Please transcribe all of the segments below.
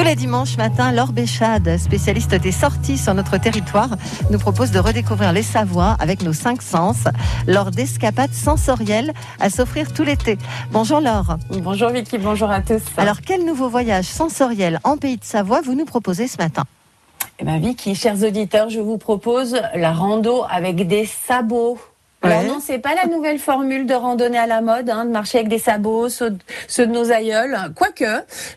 Tous les dimanches matin, Laure Béchade, spécialiste des sorties sur notre territoire, nous propose de redécouvrir les Savoies avec nos cinq sens lors d'escapades sensorielles à s'offrir tout l'été. Bonjour Laure. Bonjour Vicky, bonjour à tous. Alors, quel nouveau voyage sensoriel en pays de Savoie vous nous proposez ce matin? Eh bien Vicky, chers auditeurs, je vous propose la rando avec des sabots. Alors Ouais. non, c'est pas la nouvelle formule de randonnée à la mode, hein, de marcher avec des sabots, ceux, ceux de nos aïeuls. Quoique,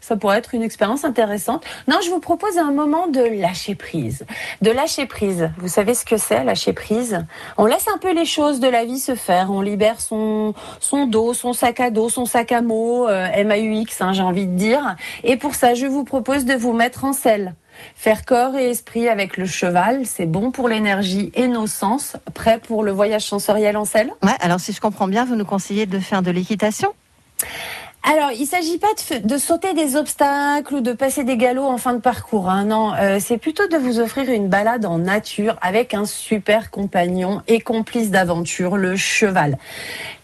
ça pourrait être une expérience intéressante. Non, je vous propose un moment de lâcher prise. De lâcher prise. Vous savez ce que c'est, lâcher prise? On laisse un peu les choses de la vie se faire. On libère son, son dos, son sac à dos, son sac à mots, euh, MAUX, hein, j'ai envie de dire. Et pour ça, je vous propose de vous mettre en selle. Faire corps et esprit avec le cheval, c'est bon pour l'énergie et nos sens. Prêt pour le voyage sensoriel en selle Ouais, alors si je comprends bien, vous nous conseillez de faire de l'équitation? Alors, il s'agit pas de, sauter des obstacles ou de passer des galops en fin de parcours. Hein, non, euh, c'est plutôt de vous offrir une balade en nature avec un super compagnon et complice d'aventure, le cheval.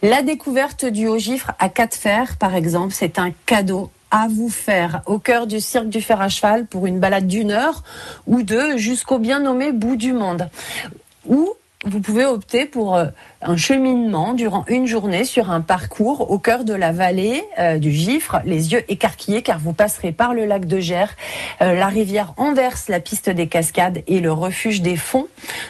La découverte du haut gifre à quatre fers, par exemple, c'est un cadeau à vous faire au cœur du cirque du fer à cheval pour une balade d'une heure ou deux jusqu'au bien nommé bout du monde. Ou vous pouvez opter pour euh, un cheminement durant une journée sur un parcours au cœur de la vallée euh, du Gifre, les yeux écarquillés car vous passerez par le lac de Gers, euh, la rivière Anvers, la piste des cascades et le refuge des fonds.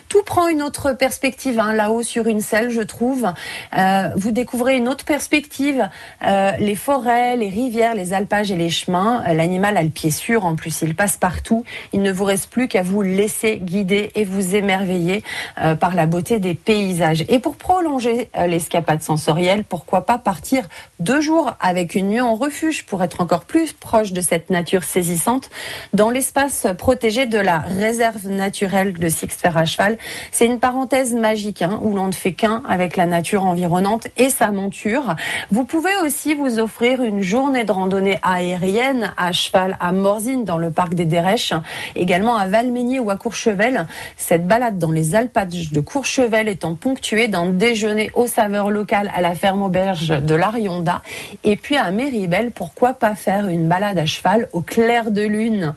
Tout prend une autre perspective hein, là-haut sur une selle, je trouve. Euh, vous découvrez une autre perspective, euh, les forêts, les rivières, les alpages et les chemins. Euh, L'animal a le pied sûr, en plus il passe partout. Il ne vous reste plus qu'à vous laisser guider et vous émerveiller euh, par la beauté des paysages. Et pour prolonger euh, l'escapade sensorielle, pourquoi pas partir deux jours avec une nuit en refuge pour être encore plus proche de cette nature saisissante dans l'espace protégé de la réserve naturelle de Sixfer à cheval. C'est une parenthèse magique hein, où l'on ne fait qu'un avec la nature environnante et sa monture. Vous pouvez aussi vous offrir une journée de randonnée aérienne à cheval à Morzine dans le parc des Derèches, également à Valménier ou à Courchevel. Cette balade dans les alpages de Courchevel étant ponctuée d'un déjeuner aux saveurs locales à la ferme auberge de l'Arionda. Et puis à Méribel, pourquoi pas faire une balade à cheval au clair de lune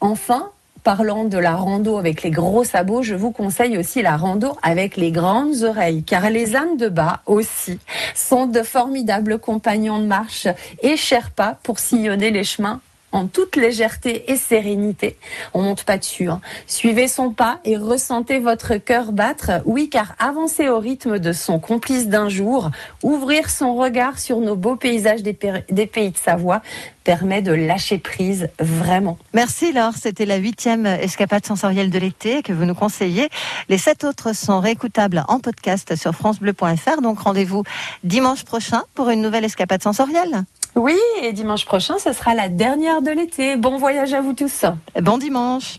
Enfin, Parlant de la rando avec les gros sabots, je vous conseille aussi la rando avec les grandes oreilles, car les ânes de bas aussi sont de formidables compagnons de marche et Sherpa pour sillonner les chemins en toute légèreté et sérénité. On monte pas dessus. hein. Suivez son pas et ressentez votre cœur battre. Oui, car avancer au rythme de son complice d'un jour, ouvrir son regard sur nos beaux paysages des, pays de Savoie permet de lâcher prise vraiment. Merci Laure, c'était la huitième escapade sensorielle de l'été que vous nous conseillez. Les sept autres sont réécoutables en podcast sur francebleu.fr, donc rendez-vous dimanche prochain pour une nouvelle escapade sensorielle. Oui, et dimanche prochain, ce sera la dernière de l'été. Bon voyage à vous tous. Bon dimanche